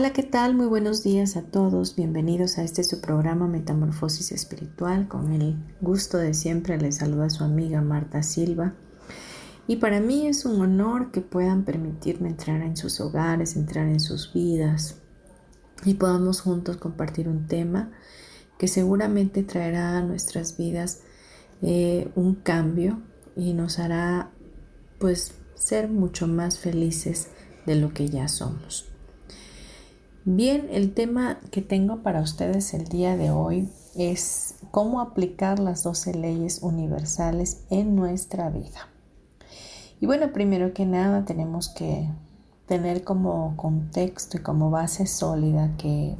Hola, ¿qué tal? Muy buenos días a todos. Bienvenidos a este su programa Metamorfosis Espiritual. Con el gusto de siempre les saluda su amiga Marta Silva. Y para mí es un honor que puedan permitirme entrar en sus hogares, entrar en sus vidas y podamos juntos compartir un tema que seguramente traerá a nuestras vidas eh, un cambio y nos hará pues ser mucho más felices de lo que ya somos. Bien, el tema que tengo para ustedes el día de hoy es cómo aplicar las 12 leyes universales en nuestra vida. Y bueno, primero que nada tenemos que tener como contexto y como base sólida que,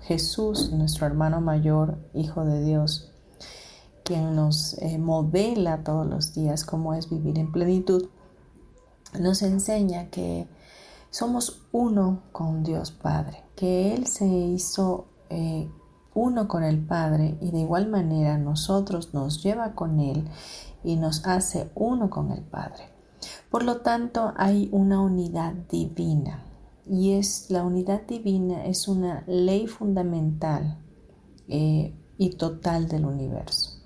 Jesús, nuestro hermano mayor, Hijo de Dios, quien nos eh, modela todos los días cómo es vivir en plenitud, nos enseña que somos uno con Dios Padre, que Él se hizo eh, uno con el Padre y de igual manera nosotros nos lleva con Él y nos hace uno con el Padre. Por lo tanto, hay una unidad divina y es la unidad divina es una ley fundamental eh, y total del universo.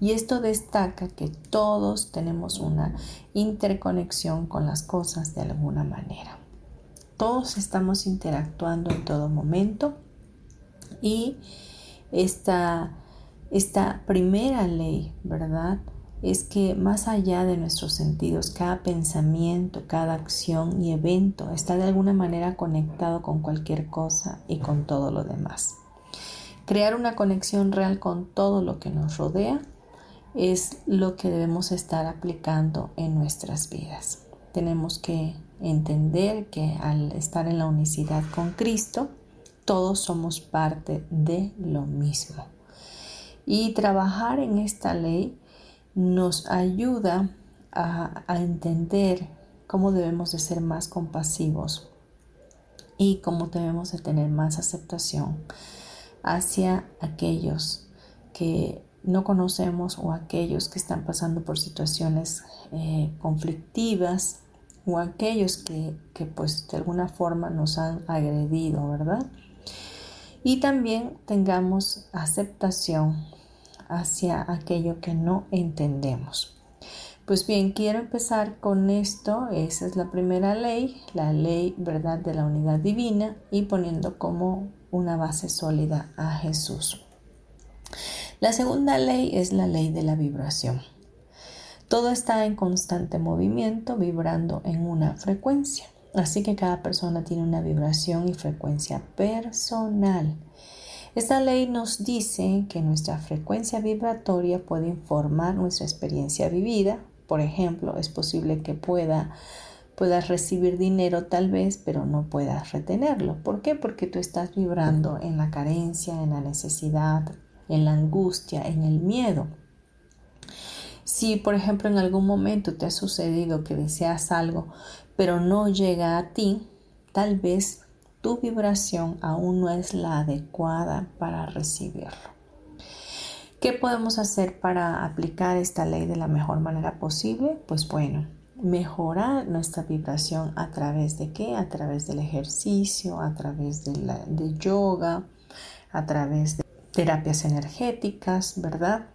Y esto destaca que todos tenemos una interconexión con las cosas de alguna manera todos estamos interactuando en todo momento y esta, esta primera ley, ¿verdad? Es que más allá de nuestros sentidos, cada pensamiento, cada acción y evento está de alguna manera conectado con cualquier cosa y con todo lo demás. Crear una conexión real con todo lo que nos rodea es lo que debemos estar aplicando en nuestras vidas. Tenemos que entender que al estar en la unicidad con Cristo, todos somos parte de lo mismo. Y trabajar en esta ley nos ayuda a, entender cómo debemos de ser más compasivos y cómo debemos de tener más aceptación hacia aquellos que no conocemos o aquellos que están pasando por situaciones eh, conflictivas o aquellos que, que pues de alguna forma nos han agredido, ¿verdad? Y también tengamos aceptación hacia aquello que no entendemos. Pues bien, quiero empezar con esto. Esa es la primera ley, la ley, ¿verdad?, de la unidad divina y poniendo como una base sólida a Jesús. La segunda ley es la ley de la vibración. Todo está en constante movimiento, vibrando en una frecuencia. Así que cada persona tiene una vibración y frecuencia personal. Esta ley nos dice que nuestra frecuencia vibratoria puede informar nuestra experiencia vivida. Por ejemplo, es posible que pueda puedas recibir dinero tal vez, pero no puedas retenerlo. ¿Por qué? Porque tú estás vibrando en la carencia, en la necesidad, en la angustia, en el miedo. Si, por ejemplo, en algún momento te ha sucedido que deseas algo, pero no llega a ti, tal vez tu vibración aún no es la adecuada para recibirlo. ¿Qué podemos hacer para aplicar esta ley de la mejor manera posible? Pues bueno, mejorar nuestra vibración a través de qué? A través del ejercicio, a través de, la, de yoga, a través de terapias energéticas, ¿verdad?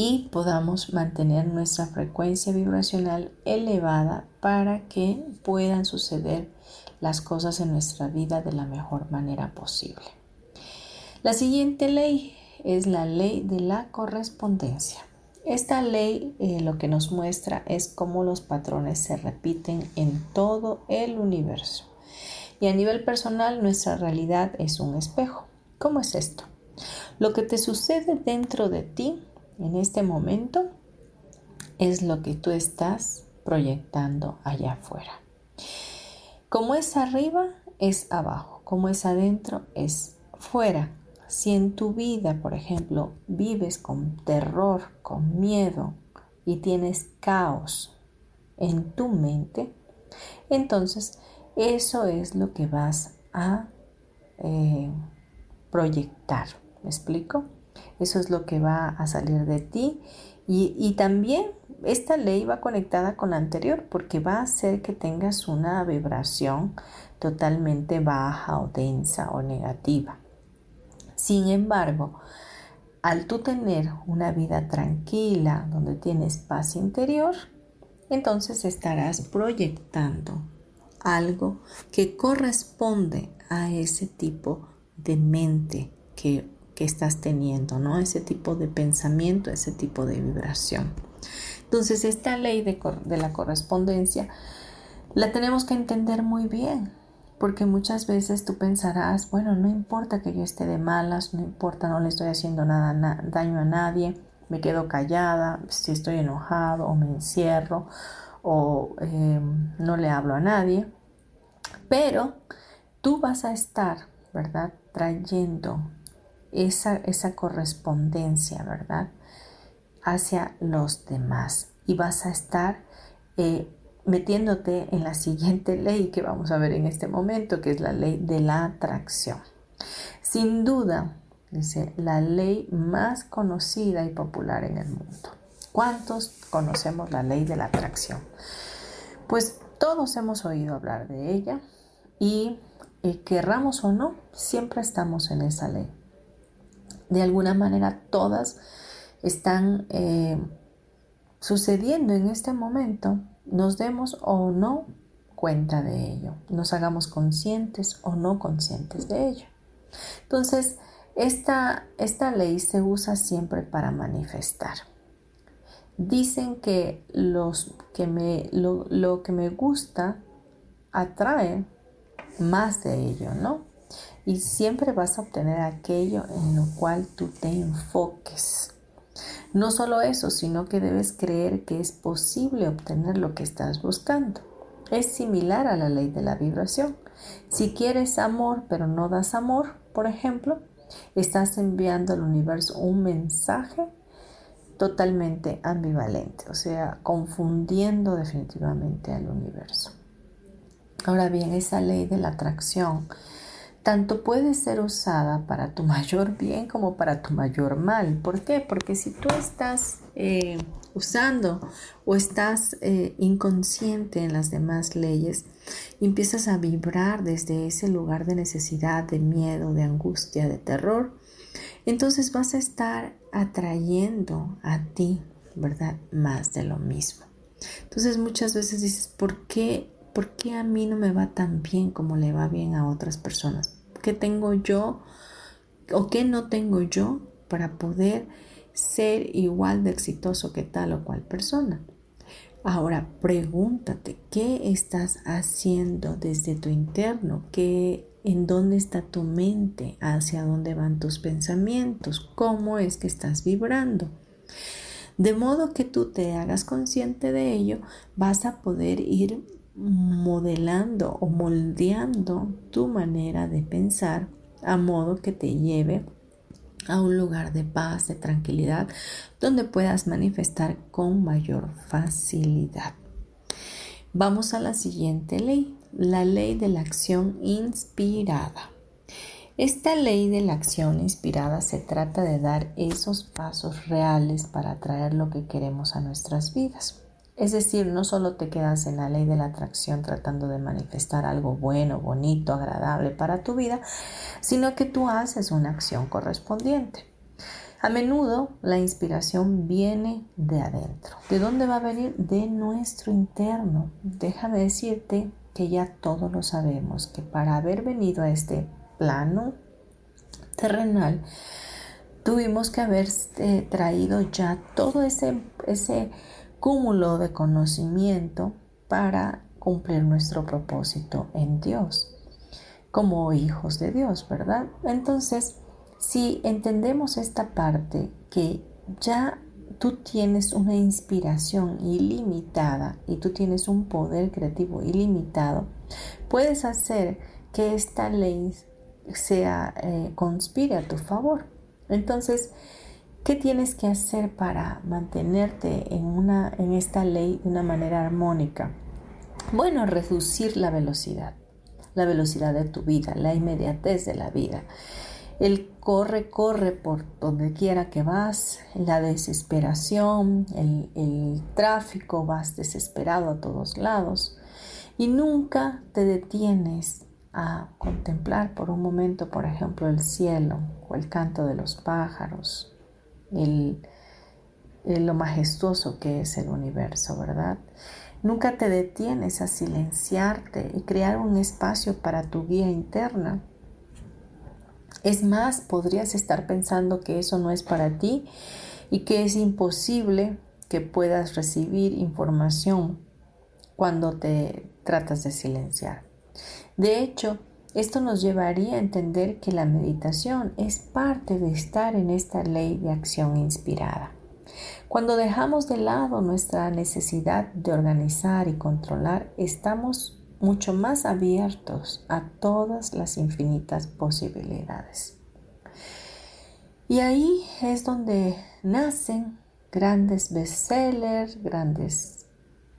Y podamos mantener nuestra frecuencia vibracional elevada para que puedan suceder las cosas en nuestra vida de la mejor manera posible. La siguiente ley es la ley de la correspondencia. Esta ley eh, lo que nos muestra es cómo los patrones se repiten en todo el universo. Y a nivel personal, nuestra realidad es un espejo. ¿Cómo es esto? Lo que te sucede dentro de ti en este momento es lo que tú estás proyectando allá afuera. Como es arriba, es abajo. Como es adentro, es fuera. Si en tu vida, por ejemplo, vives con terror, con miedo y tienes caos en tu mente, entonces eso es lo que vas a eh, proyectar. ¿Me explico? Eso es lo que va a salir de ti. Y, y, también esta ley va conectada con la anterior porque va a hacer que tengas una vibración totalmente baja o densa o negativa. Sin embargo, al tú tener una vida tranquila donde tienes paz interior, entonces estarás proyectando algo que corresponde a ese tipo de mente que, estás teniendo, ¿no? Ese tipo de pensamiento, ese tipo de vibración. Entonces, esta ley de, de la correspondencia la tenemos que entender muy bien, porque muchas veces tú pensarás, bueno, no importa que yo esté de malas, no importa, no le estoy haciendo nada, daño a nadie, me quedo callada, si estoy enojado o me encierro o em, no le hablo a nadie. Pero tú vas a estar, ¿verdad? Trayendo esa, esa correspondencia, ¿verdad? Hacia los demás. Y vas a estar eh, metiéndote en la siguiente ley que vamos a ver en este momento, que es la ley de la atracción. Sin duda, dice, la ley más conocida y popular en el mundo. ¿Cuántos conocemos la ley de la atracción? Pues todos hemos oído hablar de ella y eh, querramos o no, siempre estamos en esa ley. De alguna manera todas están eh, sucediendo en este momento, nos demos o no cuenta de ello, nos hagamos conscientes o no conscientes de ello. Entonces, esta, esta ley se usa siempre para manifestar. Dicen que, los que me, lo, lo que me gusta atrae más de ello, ¿no? Y siempre vas a obtener aquello en lo cual tú te enfoques. No solo eso, sino que debes creer que es posible obtener lo que estás buscando. Es similar a la ley de la vibración. Si quieres amor pero no das amor, por ejemplo, estás enviando al universo un mensaje totalmente ambivalente, o sea, confundiendo definitivamente al universo. Ahora bien, esa ley de la atracción tanto puede ser usada para tu mayor bien como para tu mayor mal. ¿Por qué? Porque si tú estás eh, usando o estás eh, inconsciente en las demás leyes empiezas a vibrar desde ese lugar de necesidad, de miedo, de angustia, de terror, entonces vas a estar atrayendo a ti, ¿verdad? Más de lo mismo. Entonces muchas veces dices, ¿por qué, ¿por qué a mí no me va tan bien como le va bien a otras personas? ¿Qué tengo yo o qué no tengo yo para poder ser igual de exitoso que tal o cual persona? Ahora pregúntate, ¿qué estás haciendo desde tu interno? ¿Qué en dónde está tu mente, hacia dónde van tus pensamientos, cómo es que estás vibrando. De modo que tú te hagas consciente de ello, vas a poder ir modelando o moldeando tu manera de pensar a modo que te lleve a un lugar de paz, de tranquilidad, donde puedas manifestar con mayor facilidad. Vamos a la siguiente ley la ley de la acción inspirada. Esta ley de la acción inspirada se trata de dar esos pasos reales para atraer lo que queremos a nuestras vidas. Es decir, no solo te quedas en la ley de la atracción tratando de manifestar algo bueno, bonito, agradable para tu vida, sino que tú haces una acción correspondiente. A menudo la inspiración viene de adentro. ¿De dónde va a venir? De nuestro interno. Déjame decirte que ya todos lo sabemos, que para haber venido a este plano terrenal, tuvimos que haber eh, traído ya todo ese, ese cúmulo de conocimiento para cumplir nuestro propósito en Dios, como hijos de Dios, ¿verdad? Entonces, si entendemos esta parte que ya tú tienes una inspiración ilimitada y tú tienes un poder creativo ilimitado, puedes hacer que esta ley sea eh, conspire a tu favor. Entonces, ¿qué tienes que hacer para mantenerte en, una, en esta ley de una manera armónica? Bueno, reducir la velocidad, la velocidad de tu vida, la inmediatez de la vida. El corre, corre por donde quiera que vas, la desesperación, el, el tráfico, vas desesperado a todos lados y nunca te detienes a contemplar por un momento, por ejemplo, el cielo o el canto de los pájaros, el, lo majestuoso que es el universo, ¿verdad? Nunca te detienes a silenciarte y crear un espacio para tu guía interna. Es más, podrías estar pensando que eso no es para ti y que es imposible que puedas recibir información cuando te tratas de silenciar. De hecho, esto nos llevaría a entender que la meditación es parte de estar en esta ley de acción inspirada. Cuando dejamos de lado nuestra necesidad de organizar y controlar, estamos mucho más abiertos a todas las infinitas posibilidades. Y ahí es donde nacen grandes bestsellers, grandes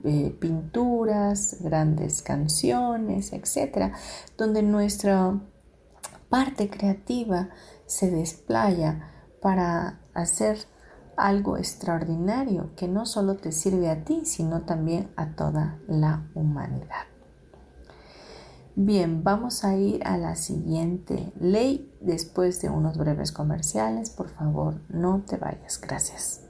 eh, pinturas, grandes canciones, etcétera, donde nuestra parte creativa se desplaya para hacer algo extraordinario que no solo te sirve a ti, sino también a toda la humanidad. Bien, vamos a ir a la siguiente ley después de unos breves comerciales. Por favor, no te vayas. Gracias.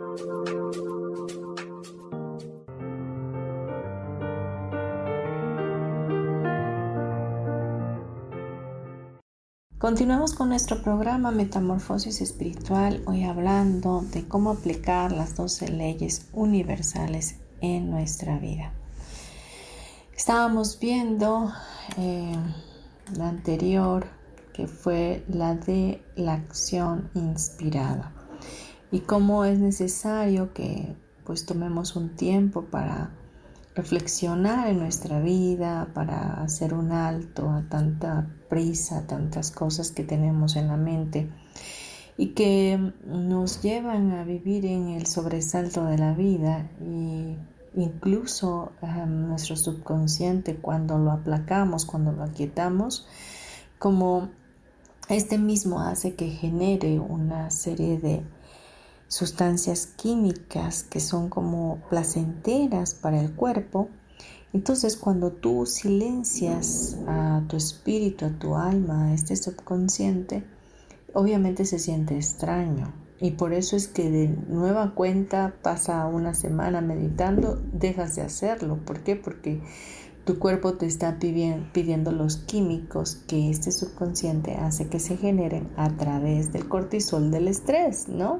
Continuamos con nuestro programa Metamorfosis Espiritual, hoy hablando de cómo aplicar las 12 leyes universales en nuestra vida. Estábamos viendo eh, la anterior, que fue la de la acción inspirada, y cómo es necesario que pues tomemos un tiempo para reflexionar en nuestra vida, para hacer un alto a tanta prisa, tantas cosas que tenemos en la mente y que nos llevan a vivir en el sobresalto de la vida y incluso nuestro subconsciente cuando lo aplacamos, cuando lo aquietamos, como este mismo hace que genere una serie de sustancias químicas que son como placenteras para el cuerpo Entonces, cuando tú silencias a tu espíritu, a tu alma, a este subconsciente, obviamente se siente extraño. Y por eso es que de nueva cuenta pasa una semana meditando, dejas de hacerlo. ¿Por qué? Porque tu cuerpo te está pidiendo los químicos que este subconsciente hace que se generen a través del cortisol del estrés, ¿no?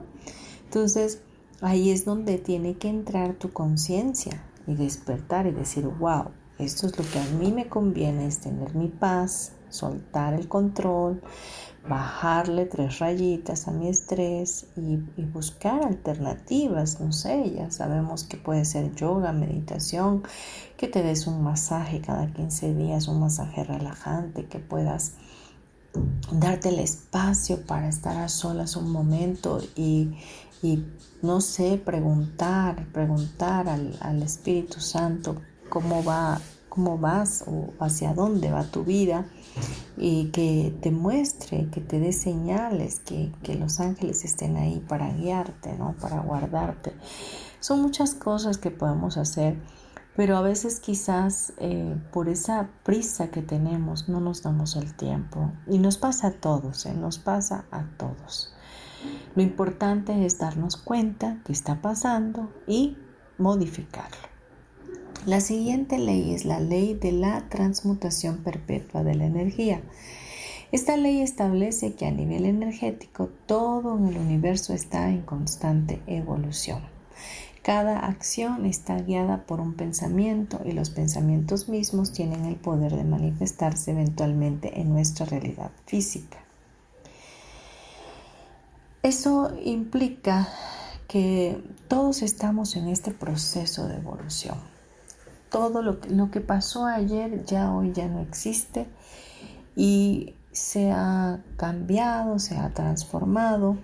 Entonces, ahí es donde tiene que entrar tu conciencia y despertar y decir, wow, esto es lo que a mí me conviene, es tener mi paz, soltar el control, bajarle tres rayitas a mi estrés y, buscar alternativas, no sé, ya sabemos que puede ser yoga, meditación, que te des un masaje cada 15 días, un masaje relajante, que puedas darte el espacio para estar a solas un momento y, no sé, preguntar, preguntar al, al Espíritu Santo cómo va cómo vas o hacia dónde va tu vida y que te muestre, que te dé señales, que, los ángeles estén ahí para guiarte, ¿no? para guardarte. Son muchas cosas que podemos hacer, pero a veces quizás eh, por esa prisa que tenemos no nos damos el tiempo. Y nos pasa a todos, ¿eh? nos pasa a todos. Lo importante es darnos cuenta que está pasando y modificarlo. La siguiente ley es la ley de la transmutación perpetua de la energía. Esta ley establece que a nivel energético todo en el universo está en constante evolución. Cada acción está guiada por un pensamiento y los pensamientos mismos tienen el poder de manifestarse eventualmente en nuestra realidad física. Eso implica que todos estamos en este proceso de evolución todo lo que, lo que pasó ayer ya hoy ya no existe y se ha cambiado, se ha transformado.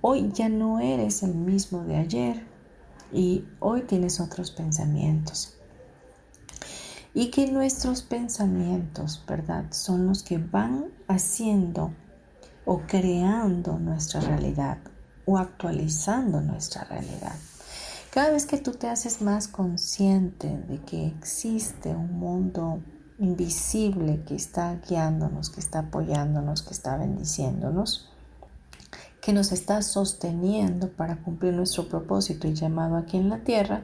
Hoy ya no eres el mismo de ayer y hoy tienes otros pensamientos. Y que nuestros pensamientos, ¿verdad? Son los que van haciendo o creando nuestra realidad o actualizando nuestra realidad. Cada vez que tú te haces más consciente de que existe un mundo invisible que está guiándonos, que está apoyándonos, que está bendiciéndonos, que nos está sosteniendo para cumplir nuestro propósito y llamado aquí en la tierra,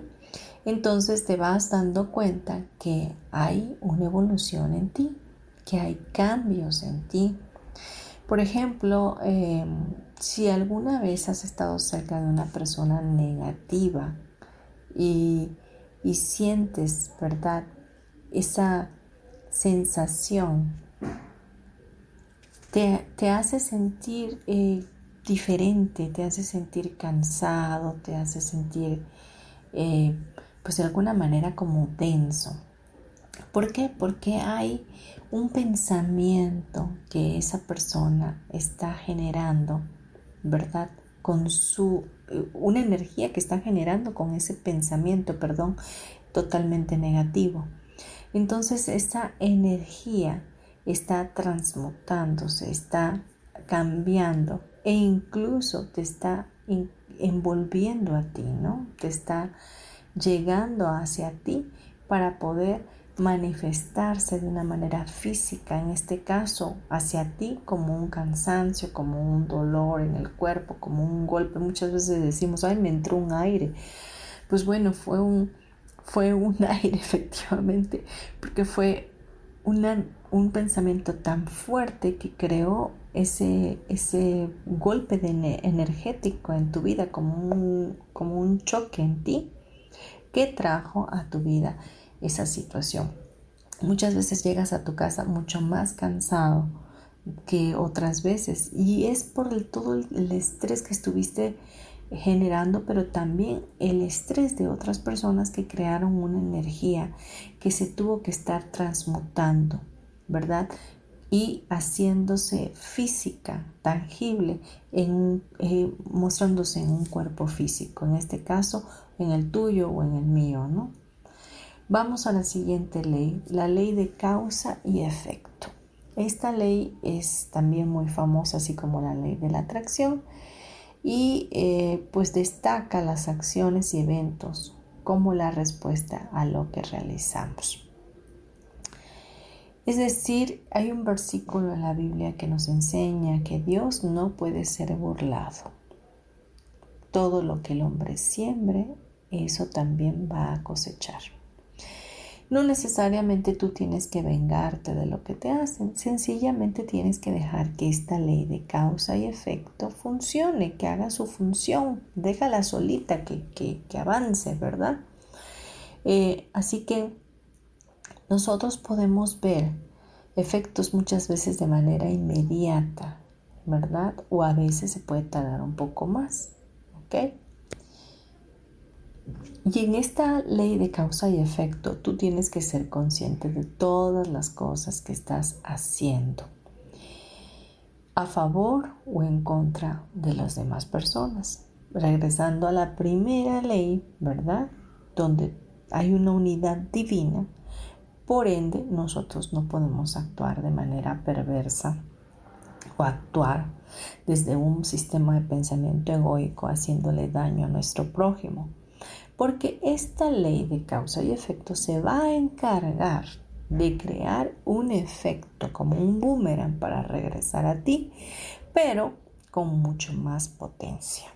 entonces te vas dando cuenta que hay una evolución en ti, que hay cambios en ti. Por ejemplo, em, si alguna vez has estado cerca de una persona negativa y, sientes, ¿verdad? Esa sensación te, hace sentir eh, diferente, te hace sentir cansado, te hace sentir, eh, pues de alguna manera como denso. ¿Por qué? Porque hay un pensamiento que esa persona está generando ¿verdad? Con su, eh, una energía que está generando con ese pensamiento, perdón, totalmente negativo. Entonces esa energía está transmutándose, está cambiando e incluso te está envolviendo a ti, ¿no? Te está llegando hacia ti para poder manifestarse de una manera física, en este caso hacia ti como un cansancio, como un dolor en el cuerpo, como un golpe. Muchas veces decimos, ay, me entró un aire. Pues bueno, fue un, fue un aire efectivamente, porque fue un pensamiento tan fuerte que creó ese, ese golpe de energético en tu vida, como un, como un choque en ti, que trajo a tu vida esa situación. Muchas veces llegas a tu casa mucho más cansado que otras veces y es por todo el estrés que estuviste generando, pero también el estrés de otras personas que crearon una energía que se tuvo que estar transmutando, ¿verdad? Y haciéndose física, tangible, en, eh, mostrándose en un cuerpo físico, en este caso en el tuyo o en el mío, ¿no? Vamos a la siguiente ley, la ley de causa y efecto. Esta ley es también muy famosa, así como la ley de la atracción, y eh, pues destaca las acciones y eventos como la respuesta a lo que realizamos. Es decir, hay un versículo en la Biblia que nos enseña que Dios no puede ser burlado. Todo lo que el hombre siembre, eso también va a cosechar. No necesariamente tú tienes que vengarte de lo que te hacen, sencillamente tienes que dejar que esta ley de causa y efecto funcione, que haga su función, déjala solita, que, que, avance, ¿verdad? Eh, así que nosotros podemos ver efectos muchas veces de manera inmediata, ¿verdad? O a veces se puede tardar un poco más, ¿ok? Y en esta ley de causa y efecto, tú tienes que ser consciente de todas las cosas que estás haciendo, a favor o en contra de las demás personas. Regresando a la primera ley, ¿verdad? Donde hay una unidad divina, por ende nosotros no podemos actuar de manera perversa o actuar desde un sistema de pensamiento egoico haciéndole daño a nuestro prójimo porque esta ley de causa y efecto se va a encargar de crear un efecto como un boomerang para regresar a ti, pero con mucho más potencia.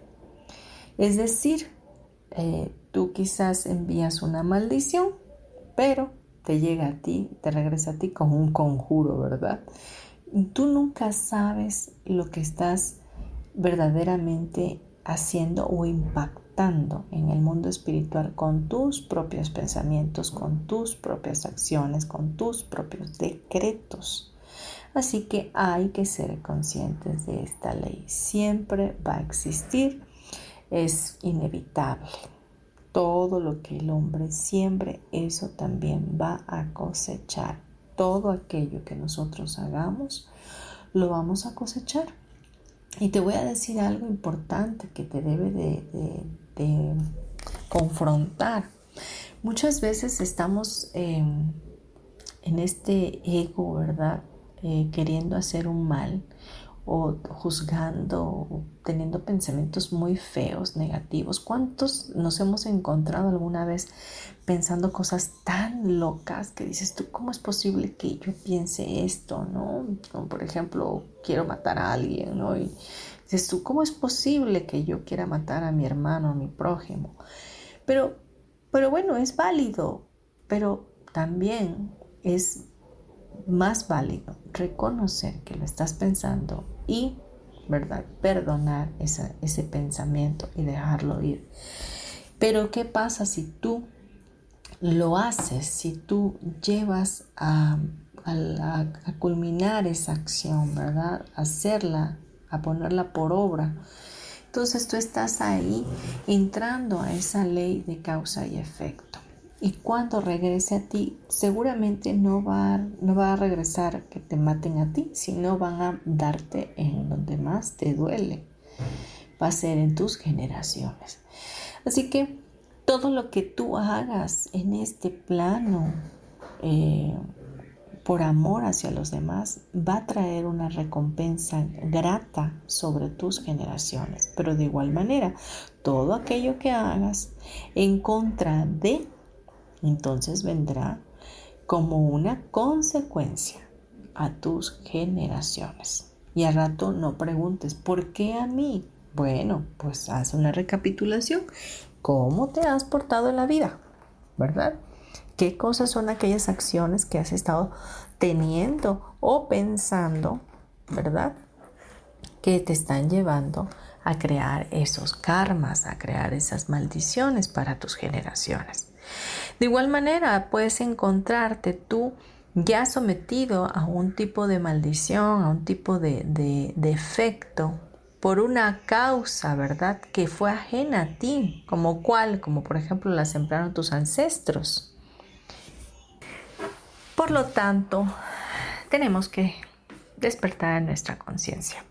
Es decir, eh, tú quizás envías una maldición, pero te llega a ti, te regresa a ti con un conjuro, ¿verdad? Tú nunca sabes lo que estás verdaderamente haciendo o impactando en el mundo espiritual con tus propios pensamientos, con tus propias acciones, con tus propios decretos. Así que hay que ser conscientes de esta ley. Siempre va a existir, es inevitable. Todo lo que el hombre siembre, eso también va a cosechar. Todo aquello que nosotros hagamos, lo vamos a cosechar. Y te voy a decir algo importante que te debe de, de confrontar. Muchas veces estamos em, en este ego, ¿verdad? Eh, queriendo hacer un mal o juzgando, o teniendo pensamientos muy feos, negativos. ¿Cuántos nos hemos encontrado alguna vez pensando cosas tan locas que dices tú, ¿cómo es posible que yo piense esto, no? Como por ejemplo, quiero matar a alguien, ¿no? Tú, ¿cómo es posible que yo quiera matar a mi hermano, a mi prójimo? Pero, pero bueno, es válido, pero también es más válido reconocer que lo estás pensando y, ¿verdad? Perdonar ese pensamiento y dejarlo ir. Pero ¿qué pasa si tú lo haces, si tú llevas a, a culminar esa acción, ¿verdad? Hacerla a ponerla por obra. Entonces tú estás ahí entrando a esa ley de causa y efecto. Y cuando regrese a ti, seguramente no va, no va a regresar que te maten a ti, sino van a darte en donde más te duele. Va a ser en tus generaciones. Así que todo lo que tú hagas en este plano, eh, por amor hacia los demás, va a traer una recompensa grata sobre tus generaciones. Pero de igual manera, todo aquello que hagas en contra de, entonces vendrá como una consecuencia a tus generaciones. Y al rato no preguntes, ¿por qué a mí? Bueno, pues haz una recapitulación. ¿Cómo te has portado en la vida? ¿Verdad? ¿Qué cosas son aquellas acciones que has estado teniendo o pensando, verdad? Que te están llevando a crear esos karmas, a crear esas maldiciones para tus generaciones. De igual manera, puedes encontrarte tú ya sometido a un tipo de maldición, a un tipo de, de, efecto por una causa, ¿verdad? Que fue ajena a ti, como cuál, como por ejemplo la sembraron tus ancestros. Por lo tanto, tenemos que despertar nuestra conciencia.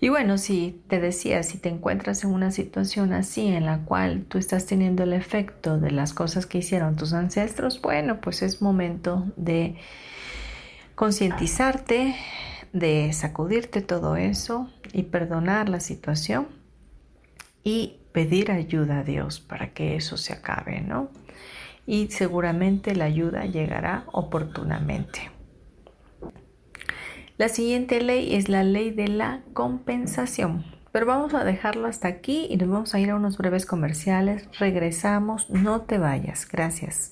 Y bueno, si te decía, si te encuentras en una situación así en la cual tú estás teniendo el efecto de las cosas que hicieron tus ancestros, bueno, pues es momento de concientizarte, de sacudirte todo eso y perdonar la situación y pedir ayuda a Dios para que eso se acabe, ¿no? Y seguramente la ayuda llegará oportunamente. La siguiente ley es la ley de la compensación. Pero vamos a dejarlo hasta aquí y nos vamos a ir a unos breves comerciales. Regresamos, no te vayas. Gracias.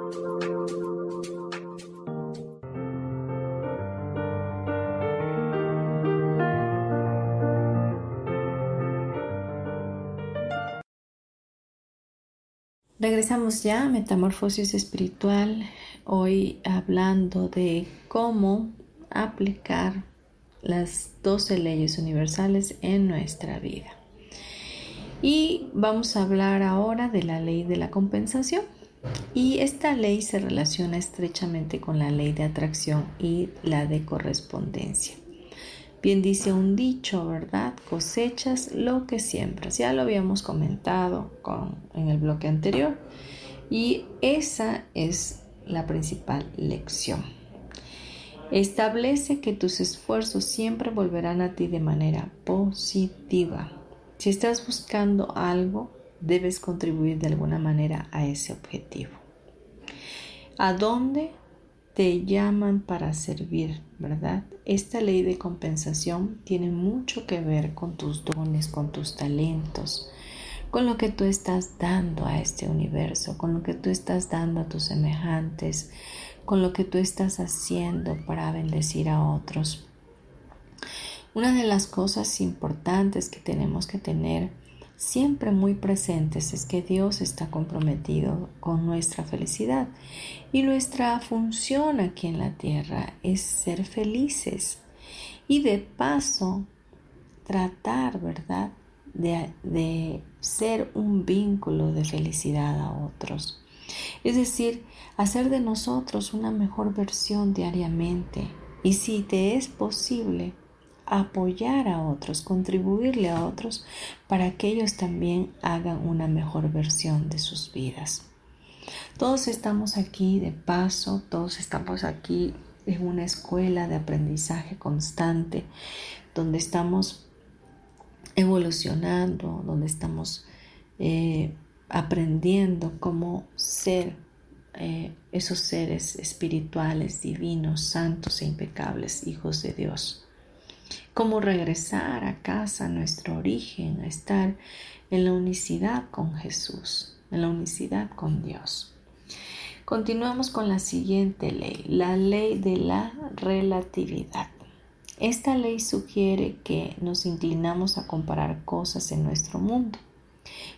Regresamos ya a Metamorfosis Espiritual, hoy hablando de cómo aplicar las 12 leyes universales en nuestra vida. Y vamos a hablar ahora de la ley de la compensación. Y esta ley se relaciona estrechamente con la ley de atracción y la de correspondencia. Bien dice un dicho, ¿verdad? Cosechas lo que siembras. Ya lo habíamos comentado con, en el bloque anterior. Y esa es la principal lección. Establece que tus esfuerzos siempre volverán a ti de manera positiva. Si estás buscando algo, debes contribuir de alguna manera a ese objetivo. ¿A dónde te llaman para servir, ¿verdad? Esta ley de compensación tiene mucho que ver con tus dones, con tus talentos, con lo que tú estás dando a este universo, con lo que tú estás dando a tus semejantes, con lo que tú estás haciendo para bendecir a otros. Una de las cosas importantes que tenemos que tener siempre muy presentes es que Dios está comprometido con nuestra felicidad y nuestra función aquí en la tierra es ser felices y de paso tratar, ¿verdad? De, de ser un vínculo de felicidad a otros. Es decir, hacer de nosotros una mejor versión diariamente. Y si te es posible, apoyar a otros, contribuirle a otros para que ellos también hagan una mejor versión de sus vidas. Todos estamos aquí de paso, todos estamos aquí en una escuela de aprendizaje constante, donde estamos evolucionando, donde estamos eh, aprendiendo cómo ser eh, esos seres espirituales, divinos, santos e impecables, hijos de Dios cómo regresar a casa, a nuestro origen, a estar en la unicidad con Jesús, en la unicidad con Dios. Continuamos con la siguiente ley, la ley de la relatividad. Esta ley sugiere que nos inclinamos a comparar cosas en nuestro mundo,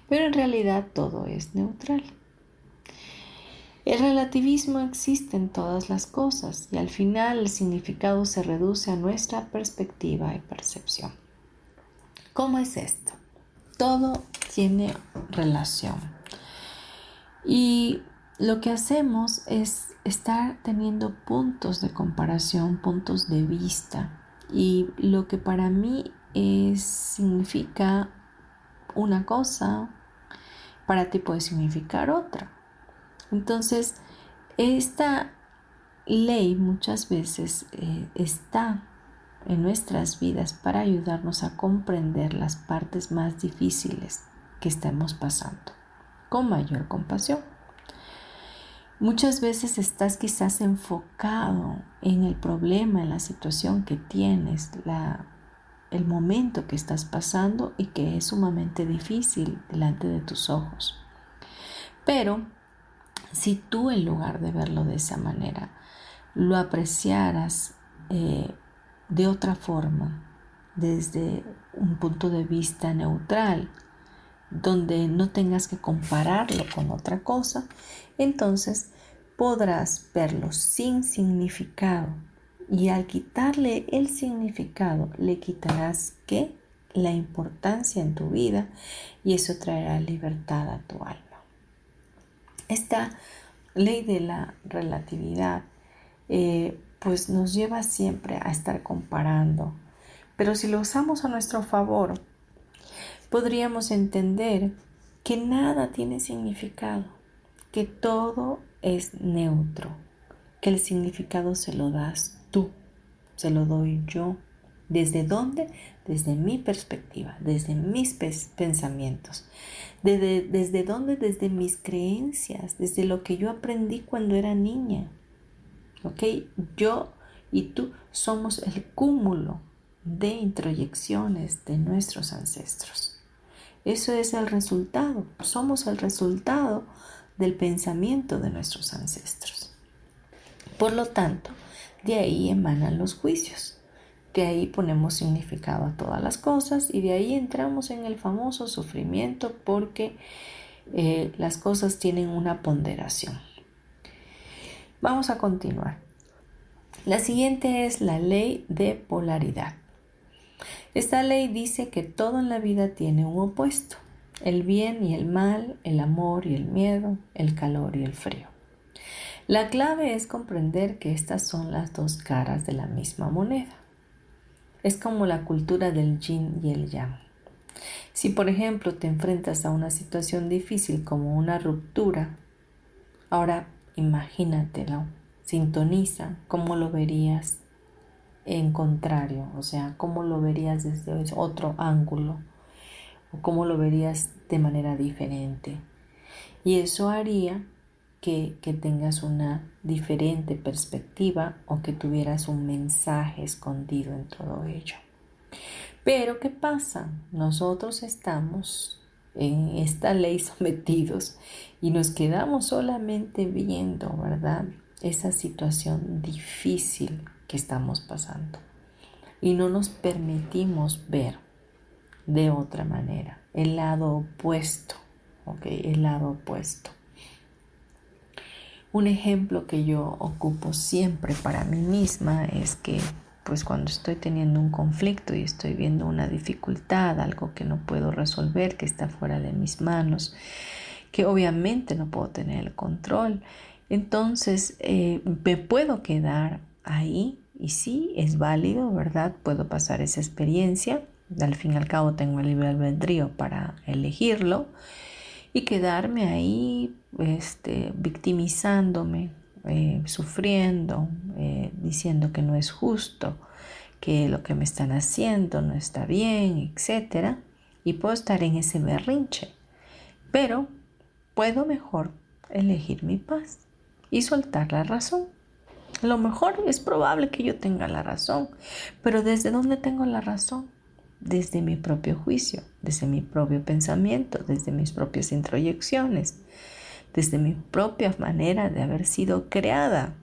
pero en realidad todo es neutral. El relativismo existe en todas las cosas y al final el significado se reduce a nuestra perspectiva y percepción. ¿Cómo es esto? Todo tiene relación. Y lo que hacemos es estar teniendo puntos de comparación, puntos de vista. Y lo que para mí significa una cosa, para ti puede significar otra. Entonces, esta ley muchas veces eh, está en nuestras vidas para ayudarnos a comprender las partes más difíciles que estamos pasando con mayor compasión. Muchas veces estás quizás enfocado en el problema, en la situación que tienes, la, el momento que estás pasando y que es sumamente difícil delante de tus ojos. Pero si tú en lugar de verlo de esa manera, lo apreciaras eh, de otra forma, desde un punto de vista neutral, donde no tengas que compararlo con otra cosa, entonces podrás verlo sin significado. Y al quitarle el significado, le quitarás qué? La importancia en tu vida y eso traerá libertad a tu alma. Esta ley de la relatividad eh, pues nos lleva siempre a estar comparando. Pero si lo usamos a nuestro favor, podríamos entender que nada tiene significado, que todo es neutro, que el significado se lo das tú, se lo doy yo. ¿Desde dónde? Desde mi perspectiva, desde mis pensamientos. Desde, ¿Desde dónde? Desde mis creencias, desde lo que yo aprendí cuando era niña. ¿Ok? Yo y tú somos el cúmulo de introyecciones de nuestros ancestros. Eso es el resultado. Somos el resultado del pensamiento de nuestros ancestros. Por lo tanto, de ahí emanan los juicios. De ahí ponemos significado a todas las cosas y de ahí entramos en el famoso sufrimiento porque eh, las cosas tienen una ponderación. Vamos a continuar. La siguiente es la ley de polaridad. Esta ley dice que todo en la vida tiene un opuesto, el bien y el mal, el amor y el miedo, el calor y el frío. La clave es comprender que estas son las dos caras de la misma moneda. Es como la cultura del yin y el yang. Si por ejemplo te enfrentas a una situación difícil como una ruptura, ahora imagínatelo, sintoniza cómo lo verías en contrario, o sea, cómo lo verías desde otro ángulo o cómo lo verías de manera diferente. Y eso haría que, tengas una diferente perspectiva o que tuvieras un mensaje escondido en todo ello. Pero ¿qué pasa? Nosotros estamos en esta ley sometidos y nos quedamos solamente viendo, ¿verdad? Esa situación difícil que estamos pasando y no nos permitimos ver de otra manera el lado opuesto, ¿ok? El lado opuesto. Un ejemplo que yo ocupo siempre para mí misma es que pues cuando estoy teniendo un conflicto y estoy viendo una dificultad, algo que no puedo resolver, que está fuera de mis manos, que obviamente no puedo tener el control, entonces eh, me puedo quedar ahí y sí, es válido, ¿verdad? Puedo pasar esa experiencia, al fin y al cabo tengo el libre albedrío para elegirlo y quedarme ahí este, victimizándome, eh, sufriendo, eh, diciendo que no es justo, que lo que me están haciendo no está bien, etc. Y puedo estar en ese berrinche. Pero puedo mejor elegir mi paz y soltar la razón. lo mejor es probable que yo tenga la razón, pero ¿desde dónde tengo la razón? Desde mi propio juicio, desde mi propio pensamiento, desde mis propias introyecciones desde mi propia manera de haber sido creada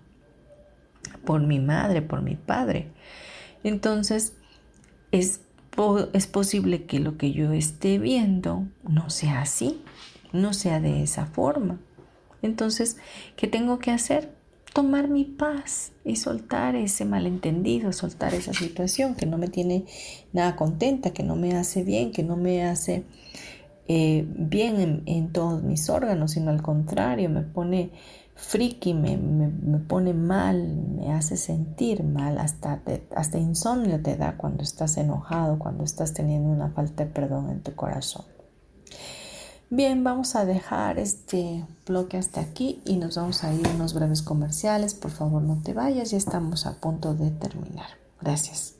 por mi madre, por mi padre. Entonces, es, es posible que lo que yo esté viendo no sea así, no sea de esa forma. Entonces, ¿qué tengo que hacer? Tomar mi paz y soltar ese malentendido, soltar esa situación que no me tiene nada contenta, que no me hace bien, que no me hace eh, bien en, todos mis órganos, sino al contrario, me pone friki, me, pone mal, me hace sentir mal, hasta, hasta insomnio te da cuando estás enojado, cuando estás teniendo una falta de perdón en tu corazón. Bien, vamos a dejar este bloque hasta aquí y nos vamos a ir unos breves comerciales. Por favor, no te vayas, ya estamos a punto de terminar. Gracias.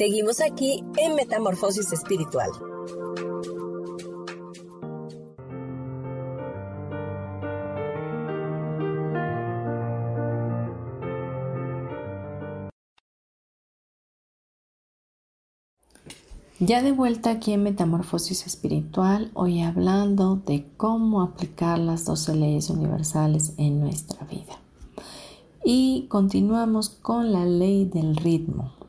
Seguimos aquí en Metamorfosis Espiritual. Ya de vuelta aquí en Metamorfosis Espiritual, hoy hablando de cómo aplicar las 12 leyes universales en nuestra vida. Y continuamos con la ley del ritmo.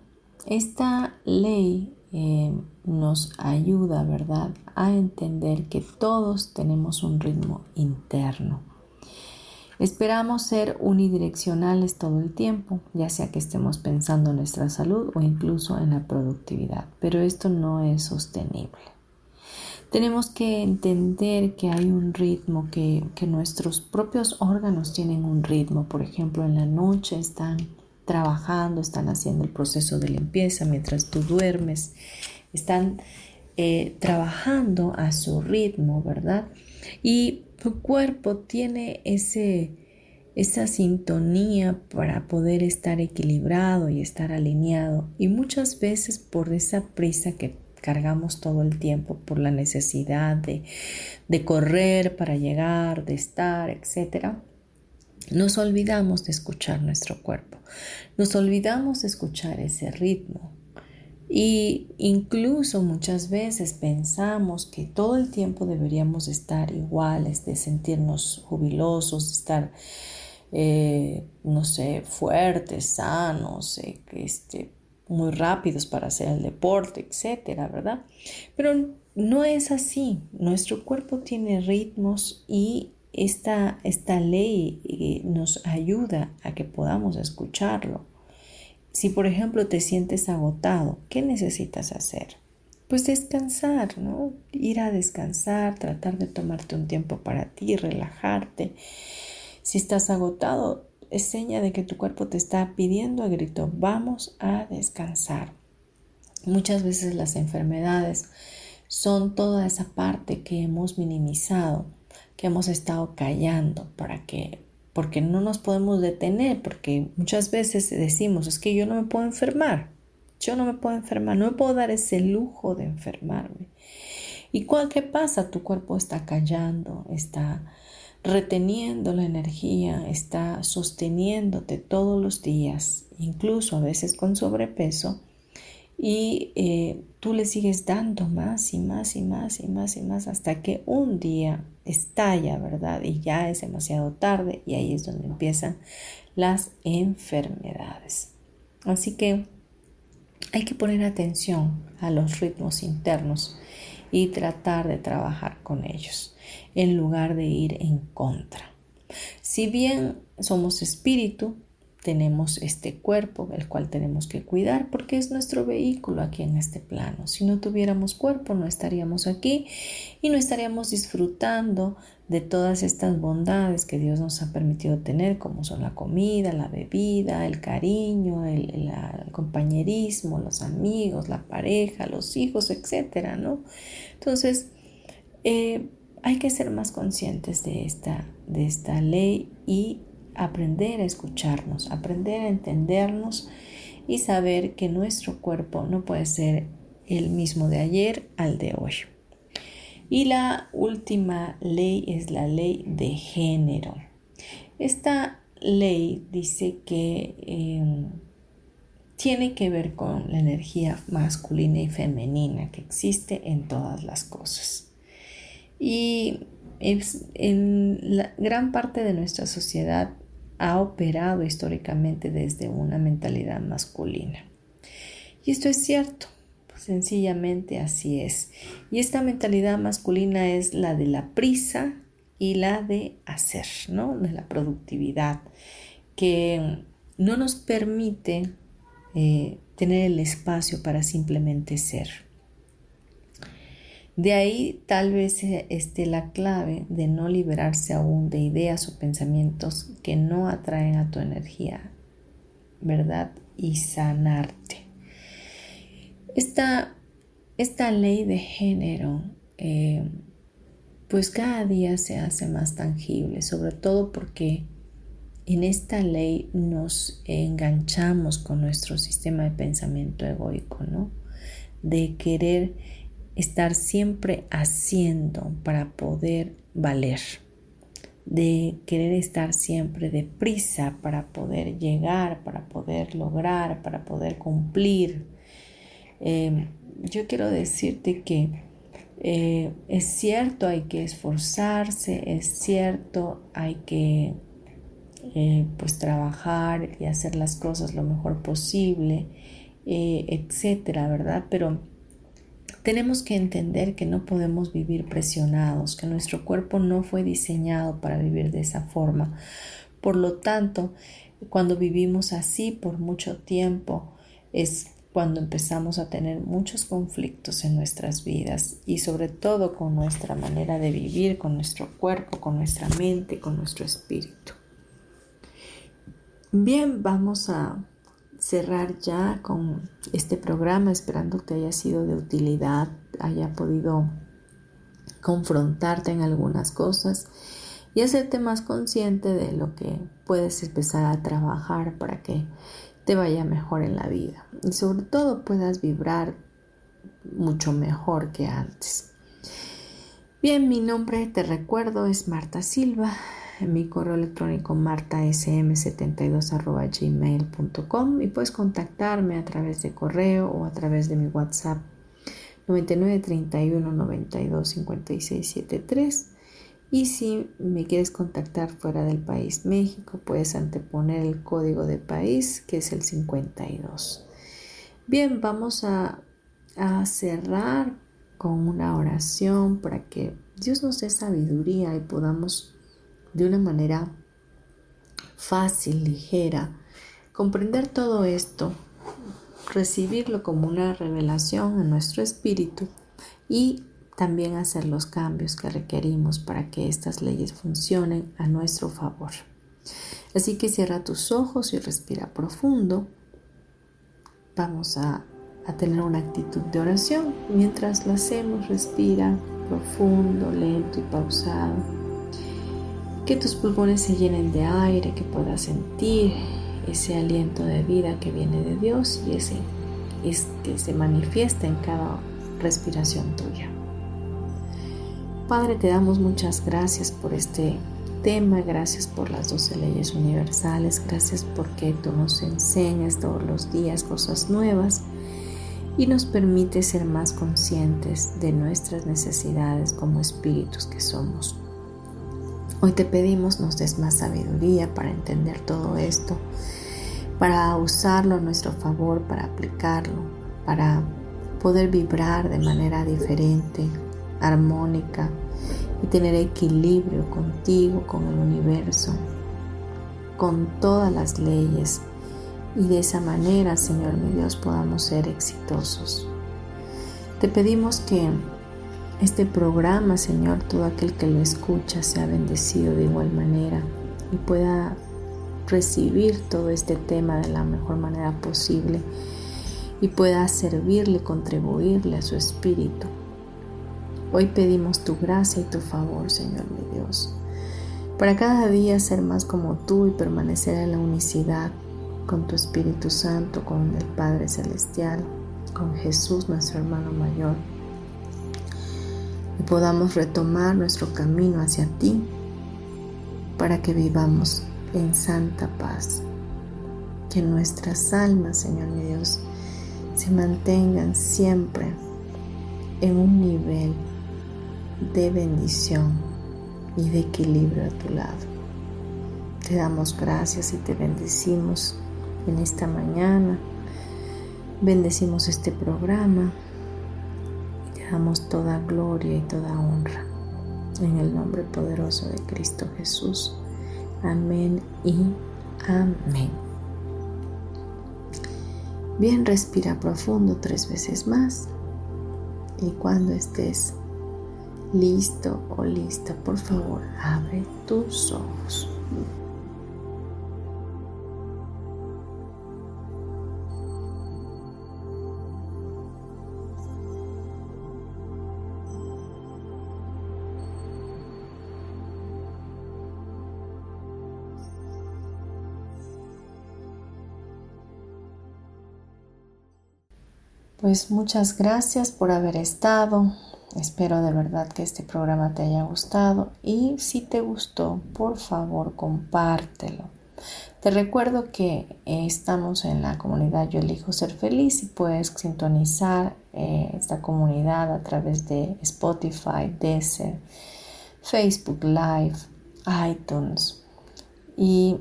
Esta ley eh, nos ayuda, ¿verdad?, a entender que todos tenemos un ritmo interno. Esperamos ser unidireccionales todo el tiempo, ya sea que estemos pensando en nuestra salud o incluso en la productividad, pero esto no es sostenible. Tenemos que entender que hay un ritmo, que, que nuestros propios órganos tienen un ritmo. Por ejemplo, en la noche están trabajando, están haciendo el proceso de limpieza mientras tú duermes, están eh, trabajando a su ritmo, ¿verdad? Y tu cuerpo tiene ese, esa sintonía para poder estar equilibrado y estar alineado. Y muchas veces por esa prisa que cargamos todo el tiempo, por la necesidad de, de correr para llegar, de estar, etcétera, nos olvidamos de escuchar nuestro cuerpo, nos olvidamos de escuchar ese ritmo. Y incluso muchas veces pensamos que todo el tiempo deberíamos estar iguales, de sentirnos jubilosos, de estar, eh, no sé, fuertes, sanos, eh, este, muy rápidos para hacer el deporte, etcétera, ¿verdad? Pero no es así. Nuestro cuerpo tiene ritmos y esta, esta ley eh, nos ayuda a que podamos escucharlo. Si por ejemplo te sientes agotado, ¿qué necesitas hacer? Pues descansar, ¿no? Ir a descansar, tratar de tomarte un tiempo para ti, relajarte. Si estás agotado, es seña de que tu cuerpo te está pidiendo a grito, vamos a descansar. Muchas veces las enfermedades son toda esa parte que hemos minimizado que hemos estado callando para que porque no nos podemos detener, porque muchas veces decimos, es que yo no me puedo enfermar, yo no me puedo enfermar, no me puedo dar ese lujo de enfermarme. ¿Y cuál qué pasa? Tu cuerpo está callando, está reteniendo la energía, está sosteniéndote todos los días, incluso a veces con sobrepeso, y eh, tú le sigues dando más y más y más y más y más hasta que un día estalla, ¿verdad? Y ya es demasiado tarde y ahí es donde empiezan las enfermedades. Así que hay que poner atención a los ritmos internos y tratar de trabajar con ellos en lugar de ir en contra. Si bien somos espíritu, tenemos este cuerpo, el cual tenemos que cuidar porque es nuestro vehículo aquí en este plano. Si no tuviéramos cuerpo, no estaríamos aquí y no estaríamos disfrutando de todas estas bondades que Dios nos ha permitido tener, como son la comida, la bebida, el cariño, el, compañerismo, los amigos, la pareja, los hijos, etcétera, ¿no? Entonces, eh, hay que ser más conscientes de esta, de esta ley y aprender a escucharnos, aprender a entendernos y saber que nuestro cuerpo no puede ser el mismo de ayer al de hoy. Y la última ley es la ley de género. Esta ley dice que em, tiene que ver con la energía masculina y femenina que existe en todas las cosas. Y en la gran parte de nuestra sociedad ha operado históricamente desde una mentalidad masculina. Y esto es cierto, sencillamente así es. Y esta mentalidad masculina es la de la prisa y la de hacer, ¿no? De la productividad, que no nos permite eh, tener el espacio para simplemente ser. De ahí tal vez esté la clave de no liberarse aún de ideas o pensamientos que no atraen a tu energía, ¿verdad? Y sanarte. Esta, esta ley de género, eh, pues cada día se hace más tangible, sobre todo porque en esta ley nos enganchamos con nuestro sistema de pensamiento egoico, ¿no? De querer estar siempre haciendo para poder valer, de querer estar siempre deprisa para poder llegar, para poder lograr, para poder cumplir. Em, yo quiero decirte que eh, es cierto, hay que esforzarse, es cierto, hay que eh, pues trabajar y hacer las cosas lo mejor posible, eh, etcétera, ¿verdad? Pero tenemos que entender que no podemos vivir presionados, que nuestro cuerpo no fue diseñado para vivir de esa forma. Por lo tanto, cuando vivimos así por mucho tiempo, es cuando empezamos a tener muchos conflictos en nuestras vidas y sobre todo con nuestra manera de vivir, con nuestro cuerpo, con nuestra mente, con nuestro espíritu. Bien, vamos a cerrar ya con este programa, esperando que haya sido de utilidad, haya podido confrontarte en algunas cosas y hacerte más consciente de lo que puedes empezar a trabajar para que te vaya mejor en la vida y sobre todo puedas vibrar mucho mejor que antes. Bien, mi nombre, te recuerdo, es Marta Silva mi correo electrónico martasm72.gmail.com y puedes contactarme a través de correo o a través de mi WhatsApp 9931 92 56 73 y si me quieres contactar fuera del país México puedes anteponer el código de país que es el 52 bien vamos a, a cerrar con una oración para que Dios nos dé sabiduría y podamos de una manera fácil, ligera, comprender todo esto, recibirlo como una revelación en nuestro espíritu y también hacer los cambios que requerimos para que estas leyes funcionen a nuestro favor. Así que cierra tus ojos y respira profundo. Vamos a, a tener una actitud de oración. Mientras lo hacemos, respira profundo, lento y pausado que tus pulmones se llenen de aire, que puedas sentir ese aliento de vida que viene de Dios y ese es que se manifiesta en cada respiración tuya. Padre, te damos muchas gracias por este tema, gracias por las doce leyes universales, gracias porque tú nos enseñas todos los días cosas nuevas y nos permite ser más conscientes de nuestras necesidades como espíritus que somos. Hoy te pedimos nos des más sabiduría para entender todo esto, para usarlo a nuestro favor, para aplicarlo, para poder vibrar de manera diferente, armónica y tener equilibrio contigo, con el universo, con todas las leyes y de esa manera, Señor mi Dios, podamos ser exitosos. Te pedimos que este programa, Señor, todo aquel que lo escucha sea bendecido de igual manera y pueda recibir todo este tema de la mejor manera posible y pueda servirle, contribuirle a su espíritu. Hoy pedimos tu gracia y tu favor, Señor mi Dios, para cada día ser más como tú y permanecer en la unicidad con tu Espíritu Santo, con el Padre Celestial, con Jesús, nuestro hermano mayor, y podamos retomar nuestro camino hacia ti para que vivamos en santa paz. Que nuestras almas, Señor mi Dios, se mantengan siempre en un nivel de bendición y de equilibrio a tu lado. Te damos gracias y te bendecimos en esta mañana. Bendecimos este programa damos toda gloria y toda honra. En el nombre poderoso de Cristo Jesús. Amén y amén. Bien, respira profundo tres veces más. Y cuando estés listo o lista, por favor, abre tus ojos. Pues muchas gracias por haber estado. Espero de verdad que este programa te haya gustado y si te gustó, por favor, compártelo. Te recuerdo que estamos en la comunidad Yo elijo ser feliz y puedes sintonizar eh, esta comunidad a través de Spotify, Deezer, Facebook Live, iTunes y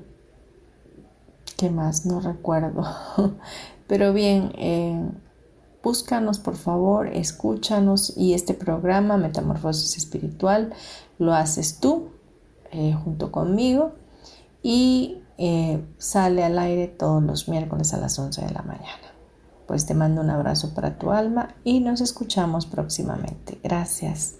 qué más no recuerdo. Pero bien, eh, Búscanos por favor, escúchanos y este programa Metamorfosis Espiritual lo haces tú eh, junto conmigo y eh, sale al aire todos los miércoles a las 11 de la mañana. Pues te mando un abrazo para tu alma y nos escuchamos próximamente. Gracias.